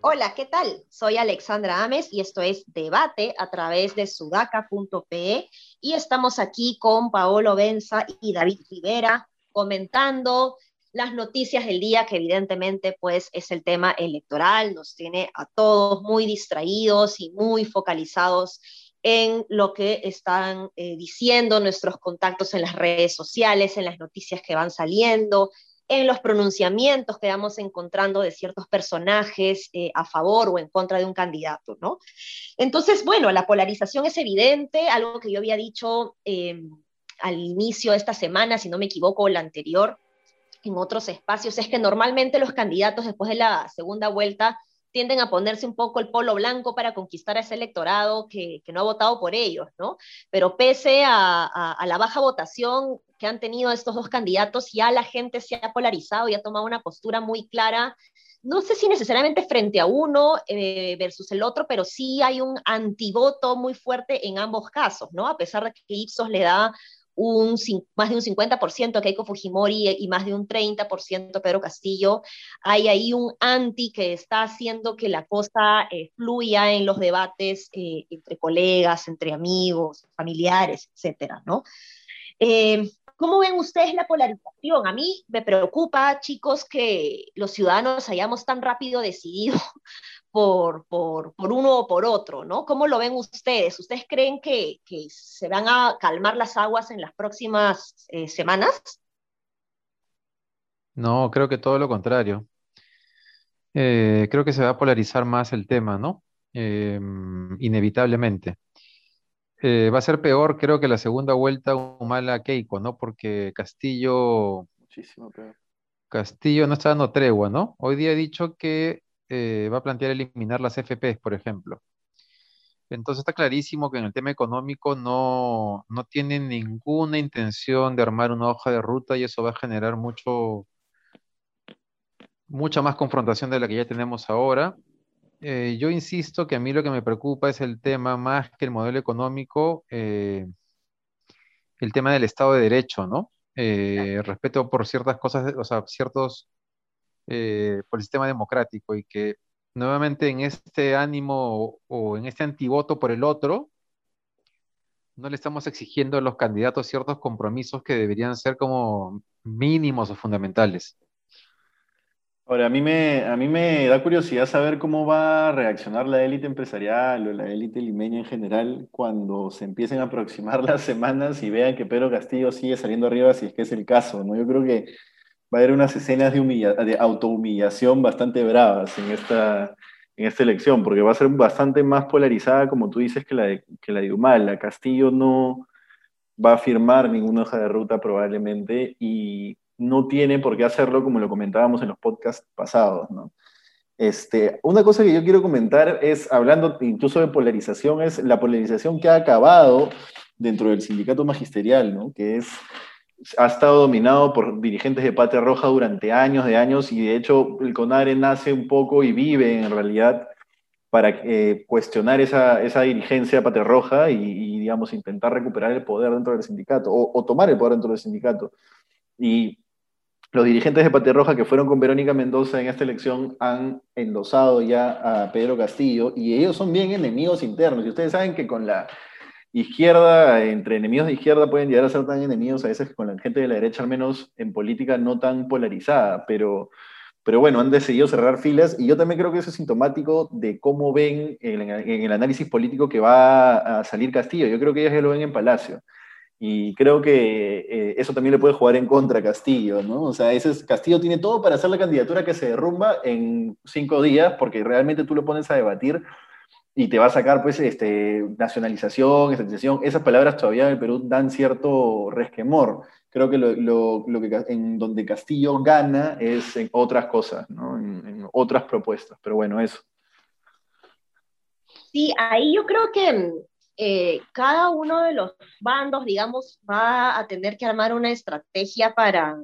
Hola, ¿qué tal? Soy Alexandra Ames y esto es Debate a través de sudaca.pe y estamos aquí con Paolo Benza y David Rivera comentando las noticias del día, que evidentemente pues es el tema electoral, nos tiene a todos muy distraídos y muy focalizados en lo que están eh, diciendo nuestros contactos en las redes sociales, en las noticias que van saliendo, en los pronunciamientos que vamos encontrando de ciertos personajes eh, a favor o en contra de un candidato, ¿no? Entonces, bueno, la polarización es evidente, algo que yo había dicho eh, al inicio de esta semana, si no me equivoco, la anterior, en otros espacios, es que normalmente los candidatos después de la segunda vuelta tienden a ponerse un poco el polo blanco para conquistar a ese electorado que, no ha votado por ellos, ¿no? Pero pese a, la baja votación que han tenido estos dos candidatos, ya la gente se ha polarizado y ha tomado una postura muy clara no sé si necesariamente frente a uno eh, versus el otro, pero sí hay un antivoto muy fuerte en ambos casos, ¿no? A pesar de que Ipsos le da un, más de un 50% a Keiko Fujimori y más de un 30% a Pedro Castillo. Hay ahí un anti que está haciendo que la cosa eh, fluya en los debates eh, entre colegas, entre amigos, familiares, etcétera, ¿no? Eh, ¿Cómo ven ustedes la polarización? A mí me preocupa, chicos, que los ciudadanos hayamos tan rápido decidido por, por, por, uno o por otro, ¿no? ¿Cómo lo ven ustedes? ¿Ustedes creen que, que se van a calmar las aguas en las próximas eh, semanas? No, creo que todo lo contrario. Eh, creo que se va a polarizar más el tema, ¿no? Em, inevitablemente. Eh, va a ser peor, creo que la segunda vuelta Humala Keiko, ¿no? Porque Castillo, Muchísimo peor. Castillo no está dando tregua, ¿no? Hoy día he dicho que eh, va a plantear eliminar las FPs, por ejemplo. Entonces está clarísimo que en el tema económico no, no tienen ninguna intención de armar una hoja de ruta y eso va a generar mucho, mucha más confrontación de la que ya tenemos ahora. Eh, yo insisto que a mí lo que me preocupa es el tema más que el modelo económico, eh, el tema del Estado de Derecho, ¿no? respeto por ciertas cosas, o sea, ciertos eh, por el sistema democrático y que nuevamente en este ánimo o, en este antivoto por el otro, no le estamos exigiendo a los candidatos ciertos compromisos que deberían ser como mínimos o fundamentales. Ahora, a mí me, a mí me da curiosidad saber cómo va a reaccionar la élite empresarial o la élite limeña en general cuando se empiecen a aproximar las semanas y vean que Pedro Castillo sigue saliendo arriba, si es que es el caso, ¿no? Yo creo que va a haber unas escenas de, autohumillación bastante bravas en esta, en esta elección, porque va a ser bastante más polarizada, como tú dices, que la de, que la de Humala. Castillo no va a firmar ninguna hoja de ruta probablemente y no tiene por qué hacerlo como lo comentábamos en los podcasts pasados. Este, una cosa que yo quiero comentar es, hablando incluso de polarización, es la polarización que ha acabado dentro del sindicato magisterial, ¿no? Que es ha estado dominado por dirigentes de Patria Roja durante años de años y de hecho el CONARE nace un poco y vive en realidad para eh, cuestionar esa, esa, dirigencia Patria Roja y, digamos, intentar recuperar el poder dentro del sindicato o, tomar el poder dentro del sindicato. Y los dirigentes de Patria Roja que fueron con Verónica Mendoza en esta elección han endosado ya a Pedro Castillo y ellos son bien enemigos internos. Y ustedes saben que con la izquierda, entre enemigos de izquierda pueden llegar a ser tan enemigos a veces con la gente de la derecha, al menos en política no tan polarizada, pero, pero bueno, han decidido cerrar filas y yo también creo que eso es sintomático de cómo ven en, el análisis político que va a salir Castillo. Yo creo que ellos ya lo ven en Palacio. Y creo que eh, eso también le puede jugar en contra a Castillo, ¿no? O sea, ese Castillo tiene todo para hacer la candidatura que se derrumba en cinco días, porque realmente tú lo pones a debatir y te va a sacar, pues, este, nacionalización, estatización. Esas palabras todavía en el Perú dan cierto resquemor. Creo que lo, lo, que en donde Castillo gana es en otras cosas, ¿no? en, otras propuestas. Pero bueno, eso. Sí, ahí yo creo que eh, cada uno de los bandos, digamos, va a tener que armar una estrategia para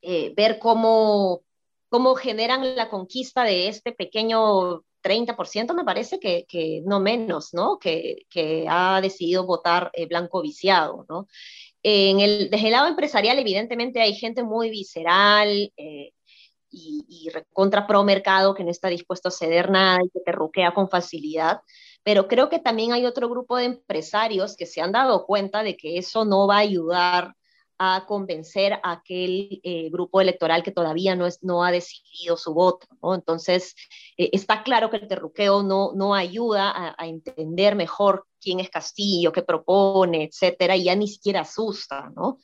eh, ver cómo, cómo generan la conquista de este pequeño 30% me parece que, no menos, ¿no? Que, que ha decidido votar eh, blanco viciado, ¿no? En el, desde el lado empresarial, evidentemente hay gente muy visceral eh, y, y contra pro mercado que no está dispuesto a ceder nada y que te ruquea con facilidad, pero creo que también hay otro grupo de empresarios que se han dado cuenta de que eso no va a ayudar a convencer a aquel eh, grupo electoral que todavía no, es, no ha decidido su voto. ¿no? Entonces, eh, está claro que el terruqueo no, no ayuda a, entender mejor quién es Castillo, qué propone, etcétera, y ya ni siquiera asusta, ¿no?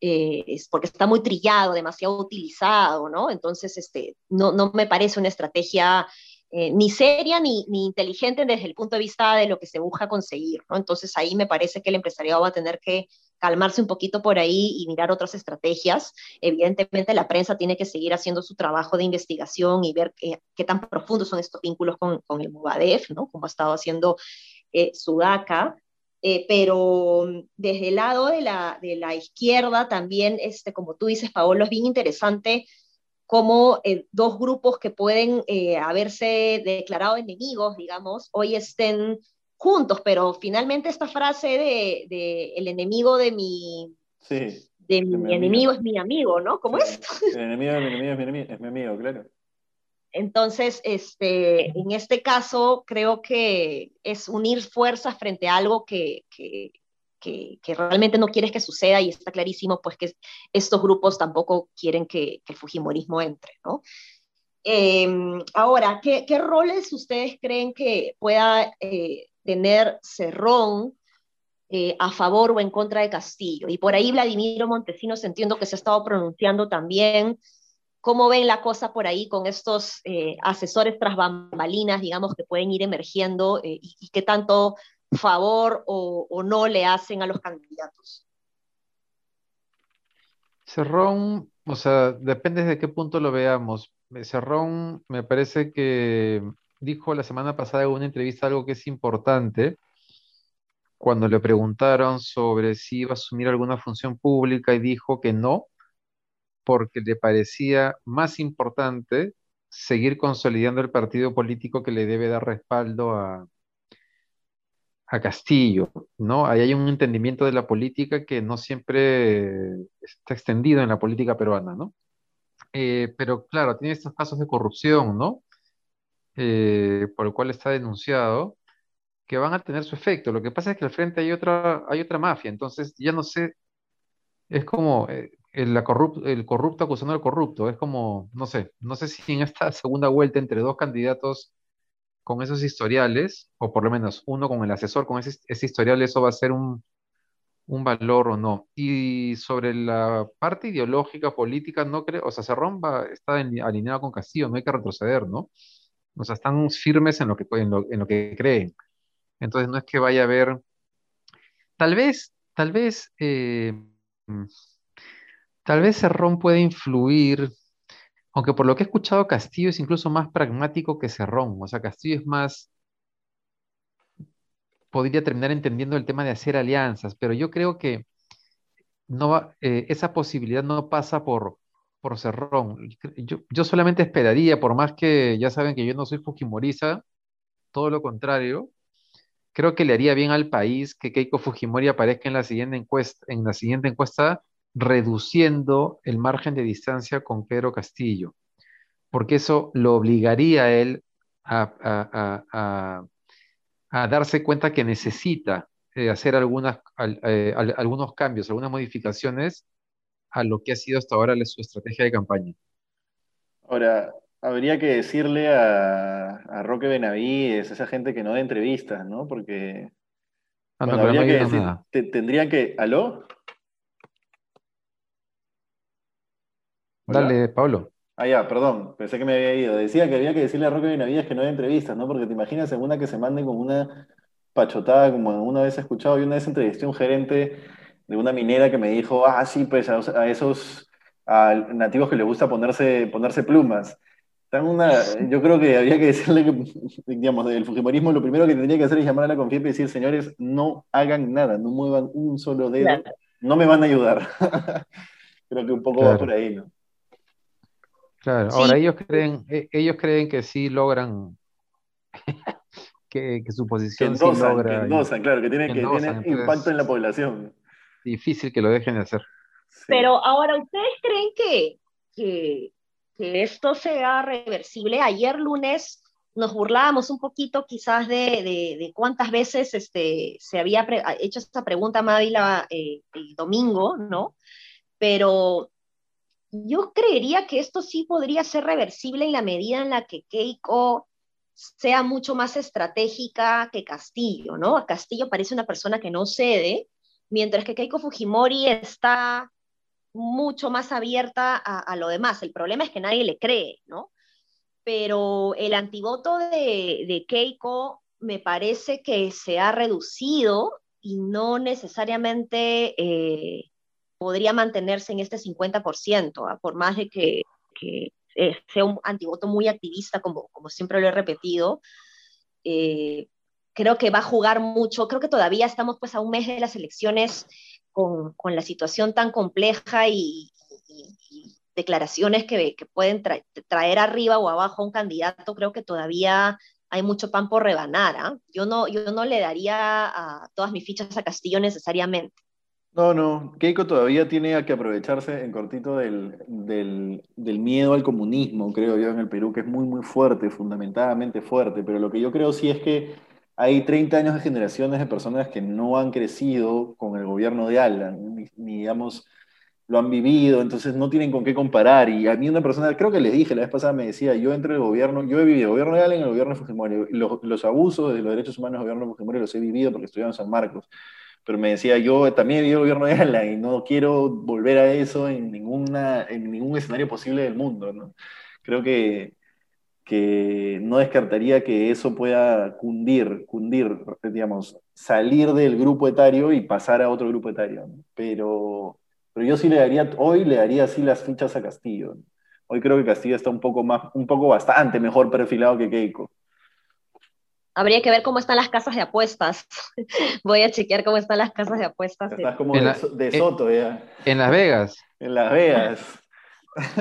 Eh, es porque está muy trillado, demasiado utilizado, ¿no? Entonces, este, no, no me parece una estrategia ni seria ni, ni, inteligente desde el punto de vista de lo que se busca conseguir, ¿no? Entonces ahí me parece que el empresariado va a tener que calmarse un poquito por ahí y mirar otras estrategias. Evidentemente la prensa tiene que seguir haciendo su trabajo de investigación y ver qué, tan profundos son estos vínculos con, el Movadef, ¿no? Como ha estado haciendo eh, Sudaca. Eh, pero desde el lado de la, de la izquierda también, este, como tú dices, Paolo, es bien interesante cómo eh, dos grupos que pueden eh, haberse declarado enemigos, digamos, hoy estén juntos, pero finalmente esta frase de, de el enemigo de mi, sí, de mi, mi enemigo es mi amigo, ¿no? ¿Cómo sí, es? El enemigo de mi enemigo es mi, enemigo, es mi amigo, claro. Entonces, este, en este caso, creo que es unir fuerzas frente a algo que, que, que, que, realmente no quieres que suceda y está clarísimo pues que estos grupos tampoco quieren que, el Fujimorismo entre, ¿no? Eh, ahora, ¿qué, ¿qué, roles ustedes creen que pueda eh, tener Cerrón eh, a favor o en contra de Castillo? Y por ahí Vladimiro Montesinos entiendo que se ha estado pronunciando también. ¿Cómo ven la cosa por ahí con estos eh, asesores tras bambalinas, digamos, que pueden ir emergiendo eh, y, qué tanto favor o, o, no le hacen a los candidatos? Cerrón, o sea, depende de qué punto lo veamos. Cerrón me parece que dijo la semana pasada en una entrevista algo que es importante, cuando le preguntaron sobre si iba a asumir alguna función pública y dijo que no, porque le parecía más importante seguir consolidando el partido político que le debe dar respaldo a, a Castillo, ¿no? Ahí hay un entendimiento de la política que no siempre está extendido en la política peruana, ¿no? Eh, pero claro, tiene estos casos de corrupción, ¿no? Eh, por el cual está denunciado, que van a tener su efecto. Lo que pasa es que al frente hay otra, hay otra mafia, entonces ya no sé, es como eh, el, la corrupt, el corrupto acusando al corrupto, es como, no sé, no sé si en esta segunda vuelta entre dos candidatos con esos historiales, o por lo menos uno con el asesor con ese, ese historial, eso va a ser un, un, valor o no. Y sobre la parte ideológica, política, no creo, o sea, Cerrón va, está alineado con Castillo, no hay que retroceder, ¿no? O sea, están firmes en lo que, en lo, que creen. Entonces no es que vaya a haber, tal vez, tal vez, eh, tal vez Cerrón puede influir aunque por lo que he escuchado, Castillo es incluso más pragmático que Cerrón. O sea, Castillo es más. Podría terminar entendiendo el tema de hacer alianzas, pero yo creo que no eh, esa posibilidad no pasa por, por Cerrón. Yo, yo, solamente esperaría, por más que ya saben que yo no soy Fujimorista, todo lo contrario. Creo que le haría bien al país que Keiko Fujimori aparezca en la siguiente encuesta, en la siguiente encuesta reduciendo el margen de distancia con Pedro Castillo, porque eso lo obligaría a él a, a, a, a darse cuenta que necesita eh, hacer algunas, eh, algunos cambios, algunas modificaciones a lo que ha sido hasta ahora su estrategia de campaña. Ahora, habría que decirle a, Roque Benavides, esa gente que no da entrevistas, ¿no? Porque ah, no, bueno, habría no que decir, te, tendrían que... ¿Aló? ¿Hola? Dale, Pablo. Ah, ya, perdón, pensé que me había ido. Decía que había que decirle a Roque Benavides que no hay entrevistas, ¿no? Porque te imaginas en una que se manden con una pachotada, como una vez he escuchado, y una vez entrevisté a un gerente de una minera que me dijo, ah, sí, pues a, a esos a nativos que les gusta ponerse, ponerse plumas. Una, yo creo que había que decirle que, digamos, del Fujimorismo lo primero que tendría que hacer es llamar a la confianza y decir, señores, no hagan nada, no muevan un solo dedo, claro. no me van a ayudar. creo que un poco claro. va por ahí, ¿no? Claro, sí. ahora ellos creen, ellos creen que sí logran que, su posición sí logra. claro, que tiene, que tiene impacto en la población. Difícil que lo dejen de hacer. Pero ahora, ¿ustedes creen que, que, que, esto sea reversible? Ayer lunes nos burlábamos un poquito quizás de, de, de cuántas veces este, se había hecho esta pregunta Mávila eh, el domingo, ¿no? Pero yo creería que esto sí podría ser reversible en la medida en la que Keiko sea mucho más estratégica que Castillo, ¿no? Castillo parece una persona que no cede, mientras que Keiko Fujimori está mucho más abierta a, lo demás. El problema es que nadie le cree, ¿no? Pero el antivoto de, Keiko me parece que se ha reducido y no necesariamente eh, podría mantenerse en este 50%, ¿ah? por más de que, eh, sea un antivoto muy activista, como, como siempre lo he repetido. Eh, creo que va a jugar mucho, creo que todavía estamos pues a un mes de las elecciones con, con la situación tan compleja y, declaraciones que, que pueden traer arriba o abajo a un candidato, creo que todavía hay mucho pan por rebanar. ¿ah? Yo, no, yo no le daría a todas mis fichas a Castillo necesariamente. No, no, Keiko todavía tiene que aprovecharse en cortito del, del, miedo al comunismo, creo yo, en el Perú, que es muy, muy fuerte, fundamentalmente fuerte, pero lo que yo creo sí es que hay 30 años de generaciones de personas que no han crecido con el gobierno de Alan, ni, digamos, lo han vivido, entonces no tienen con qué comparar. Y a mí una persona, creo que le dije la vez pasada, me decía, yo entre el gobierno, yo he vivido el gobierno de Alan y el gobierno de Fujimori, los, los abusos de los derechos humanos del gobierno de Fujimori los he vivido porque estudiaba en San Marcos pero me decía, yo también he vivido el gobierno de Ala y no quiero volver a eso en, ninguna, en ningún escenario posible del mundo, ¿no? Creo que, que no descartaría que eso pueda cundir, cundir, digamos, salir del grupo etario y pasar a otro grupo etario, pero, pero yo sí le daría, hoy le daría así las fichas a Castillo. Hoy creo que Castillo está un poco más, un poco bastante mejor perfilado que Keiko. Habría que ver cómo están las casas de apuestas. Voy a chequear cómo están las casas de apuestas. Estás como de, Soto ya. En Las Vegas. En Las Vegas.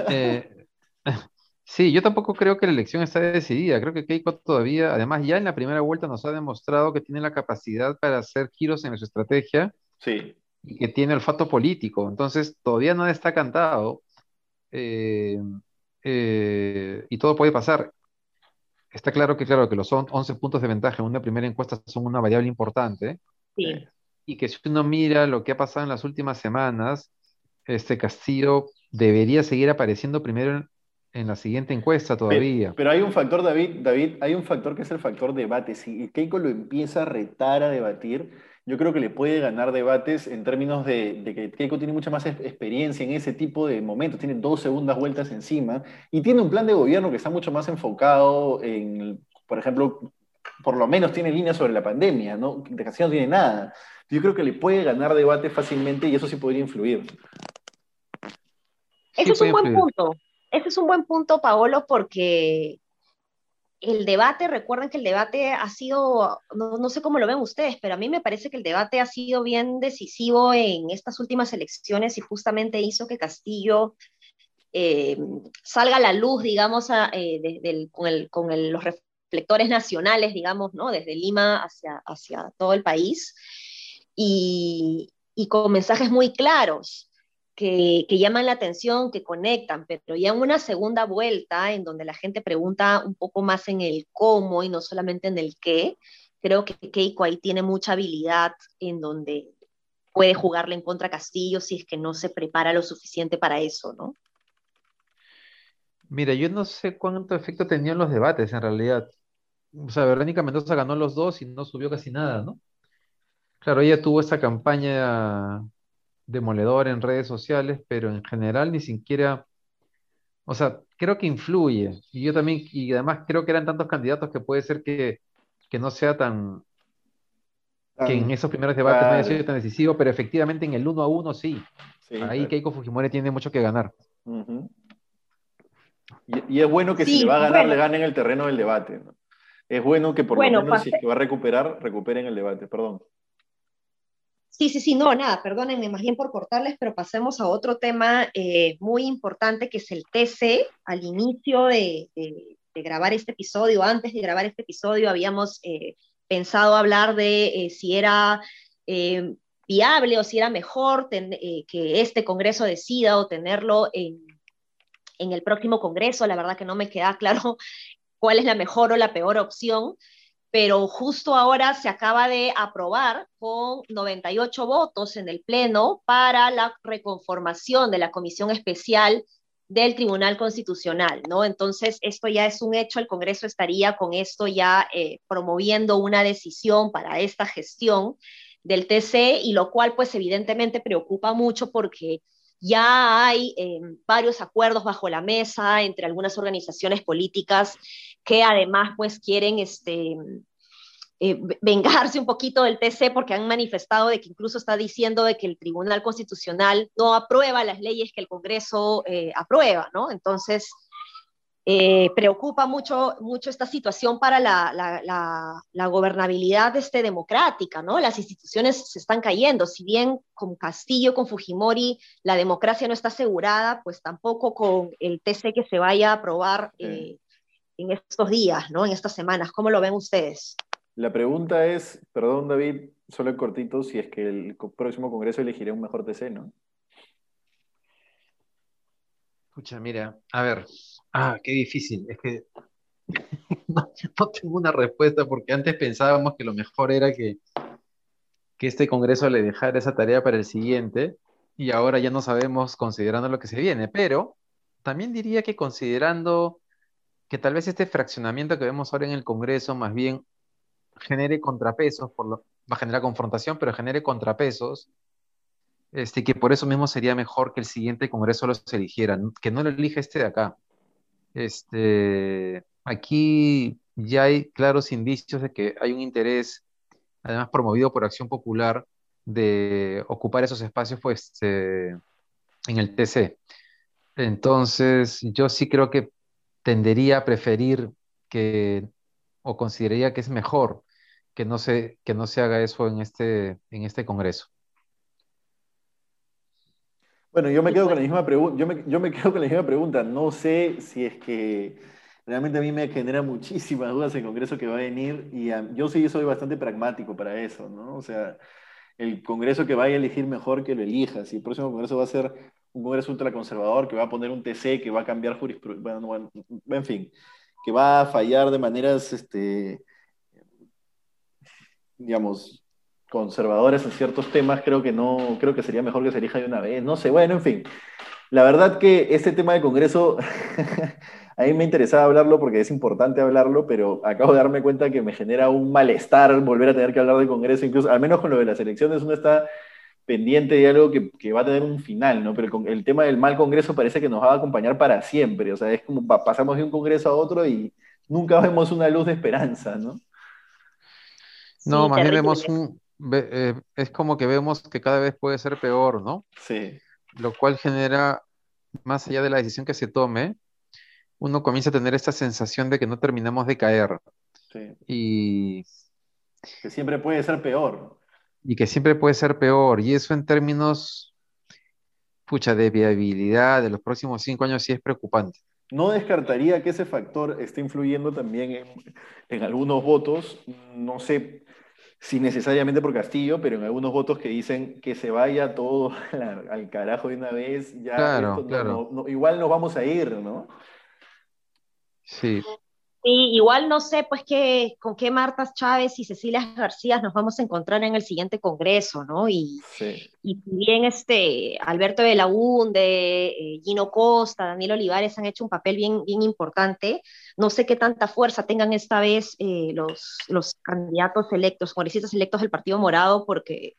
Eh, sí, yo tampoco creo que la elección está decidida. Creo que Keiko todavía, además ya en la primera vuelta nos ha demostrado que tiene la capacidad para hacer giros en su estrategia. Sí. Y que tiene olfato político. Entonces todavía no está cantado. Eh, eh, y todo puede pasar. Está claro que, claro, que los 11 puntos de ventaja en una primera encuesta son una variable importante. Sí. Y que si uno mira lo que ha pasado en las últimas semanas, este Castillo debería seguir apareciendo primero en, la siguiente encuesta todavía. Pero, hay un factor, David, David, hay un factor que es el factor debate. Si Keiko lo empieza a retar a debatir, yo creo que le puede ganar debates en términos de, que Keiko tiene mucha más experiencia en ese tipo de momentos, tiene dos segundas vueltas encima y tiene un plan de gobierno que está mucho más enfocado en, por ejemplo, por lo menos tiene líneas sobre la pandemia, ¿no? De casi no tiene nada. Yo creo que le puede ganar debate fácilmente y eso sí podría influir. Ese es un buen punto. Ese es un buen punto, Paolo, porque el debate, recuerden que el debate ha sido, no, sé cómo lo ven ustedes, pero a mí me parece que el debate ha sido bien decisivo en estas últimas elecciones y justamente hizo que Castillo eh, salga a la luz, digamos, eh, con, los reflectores nacionales, digamos, ¿no? desde Lima hacia, hacia todo el país, y con mensajes muy claros que, llaman la atención, que conectan, pero ya en una segunda vuelta, en donde la gente pregunta un poco más en el cómo y no solamente en el qué, creo que Keiko ahí tiene mucha habilidad en donde puede jugarle en contra Castillo si es que no se prepara lo suficiente para eso, ¿no? Mira, yo no sé cuánto efecto tenían los debates en realidad. O sea, Verónica Mendoza ganó los dos y no subió casi nada, ¿no? Claro, ella tuvo esa campaña demoledor en redes sociales, pero en general ni siquiera, o sea, creo que influye. Y yo también, y además creo que eran tantos candidatos que puede ser que, no sea tan, que en esos primeros debates no haya sido tan decisivo, pero efectivamente en el uno a uno sí. Ahí Keiko Fujimori tiene mucho que ganar. y, es bueno que si le va a ganar, le gane en el terreno del debate. Es bueno que por lo menos si va a recuperar, recuperen el debate, perdón. Sí, sí, sí, no, nada, perdónenme más bien por cortarles, pero pasemos a otro tema eh, muy importante que es el TC al inicio de, grabar este episodio, antes de grabar este episodio, habíamos eh, pensado hablar de eh, si era viable o si era mejor que este Congreso decida o tenerlo en, en el próximo Congreso. La verdad que no me queda claro cuál es la mejor o la peor opción pero justo ahora se acaba de aprobar con 98 votos en el Pleno para la reconformación de la Comisión Especial del Tribunal Constitucional, ¿no? Entonces, esto ya es un hecho, el Congreso estaría con esto ya eh, promoviendo una decisión para esta gestión del TC, y lo cual pues evidentemente preocupa mucho porque ya hay eh, varios acuerdos bajo la mesa entre algunas organizaciones políticas que además pues quieren este, eh, vengarse un poquito del TC porque han manifestado de que incluso está diciendo de que el Tribunal Constitucional no aprueba las leyes que el Congreso eh, aprueba, ¿no? Entonces, eh, preocupa mucho, mucho esta situación para la, la, la, gobernabilidad este, democrática, ¿no? Las instituciones se están cayendo, si bien con Castillo, con Fujimori, la democracia no está asegurada, pues tampoco con el TC que se vaya a aprobar en estos días, ¿no? En estas semanas. ¿Cómo lo ven ustedes? La pregunta es, perdón David, solo en cortito, si es que el próximo Congreso elegirá un mejor TC, ¿no? Escucha, mira, a ver, ah, qué difícil, es que no, tengo una respuesta porque antes pensábamos que lo mejor era que, que este Congreso le dejara esa tarea para el siguiente y ahora ya no sabemos considerando lo que se viene, pero también diría que considerando que tal vez este fraccionamiento que vemos ahora en el Congreso más bien genere contrapesos, va a generar confrontación, pero genere contrapesos, este, que por eso mismo sería mejor que el siguiente Congreso los eligiera, que no lo elija este de acá. Este, aquí ya hay claros indicios de que hay un interés, además promovido por Acción Popular, de ocupar esos espacios pues, eh, en el TC. Entonces, yo sí creo que tendería a preferir que, o consideraría que es mejor que no se, que no se haga eso en este, en este Congreso. Bueno, yo me quedo con la misma pregunta. Yo me, yo me quedo con la misma pregunta. No sé si es que realmente a mí me genera muchísimas dudas el Congreso que va a venir y yo sí soy bastante pragmático para eso, ¿no? O sea, el Congreso que vaya a elegir mejor que lo elija. Si el próximo Congreso va a ser un Congreso ultraconservador que va a poner un TC, que va a cambiar jurisprudencia, bueno, en fin, que va a fallar de maneras este, digamos, conservadores en ciertos temas, creo que no, creo que sería mejor que se elija de una vez, no sé, bueno, en fin. La verdad que este tema de Congreso, a mí me interesaba hablarlo porque es importante hablarlo, pero acabo de darme cuenta que me genera un malestar volver a tener que hablar de Congreso, incluso al menos con lo de las elecciones uno está pendiente de algo que, que va a tener un final, ¿no? Pero el, el, tema del mal Congreso parece que nos va a acompañar para siempre, o sea, es como pasamos de un Congreso a otro y nunca vemos una luz de esperanza, ¿no? No, más bien vemos un, eh, es como que vemos que cada vez puede ser peor, ¿no? Sí. Lo cual genera, más allá de la decisión que se tome, uno comienza a tener esta sensación de que no terminamos de caer. Sí. Y, Que siempre puede ser peor. y que siempre puede ser peor. Y eso en términos, pucha, de viabilidad de los próximos cinco años sí es preocupante. No descartaría que ese factor esté influyendo también en, en algunos votos, no sé si necesariamente por Castillo, pero en algunos votos que dicen que se vaya todo al, al carajo de una vez, ya Claro, esto no- claro. no- no- igual nos vamos a ir, ¿no? Sí, Sí, igual no sé, pues, qué, con qué Marta Chávez y Cecilia García nos vamos a encontrar en el siguiente Congreso, ¿no? Y, Sí. y bien este Alberto de Launde, eh, Gino Costa, Daniel Olivares han hecho un papel bien, bien importante, no sé qué tanta fuerza tengan esta vez eh, los, los candidatos electos, congresistas electos del Partido Morado, porque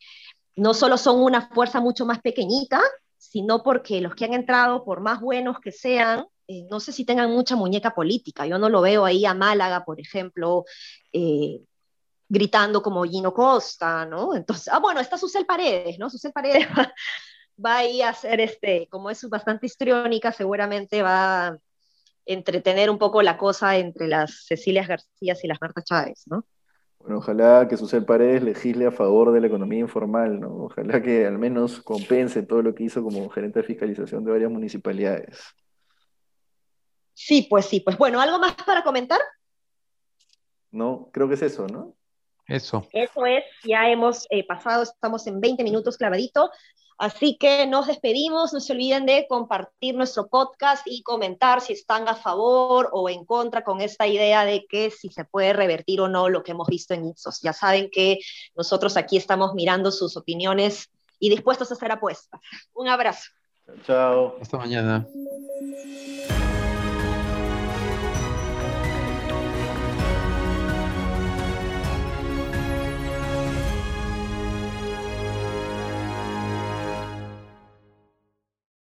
no solo son una fuerza mucho más pequeñita, sino porque los que han entrado, por más buenos que sean, eh, no sé si tengan mucha muñeca política. Yo no lo veo ahí a Málaga, por ejemplo, eh, gritando como Gino Costa, ¿no? Entonces, ah, bueno, está Susel Paredes, ¿no? Susel Paredes va, va ahí a hacer, este, como es bastante histriónica, seguramente va a entretener un poco la cosa entre las Cecilias García y las Marta Chávez, ¿no? Bueno, ojalá que Susel Paredes legisle a favor de la economía informal, ¿no? Ojalá que al menos compense todo lo que hizo como gerente de fiscalización de varias municipalidades. Sí, pues sí, pues bueno, ¿algo más para comentar? No, creo que es eso, ¿no? Eso. Eso es, ya hemos eh, pasado, estamos en 20 minutos clavadito. Así que nos despedimos, no se olviden de compartir nuestro podcast y comentar si están a favor o en contra con esta idea de que si se puede revertir o no lo que hemos visto en Ipsos. Ya saben que nosotros aquí estamos mirando sus opiniones y dispuestos a hacer apuestas. Un abrazo. Chao. Hasta mañana.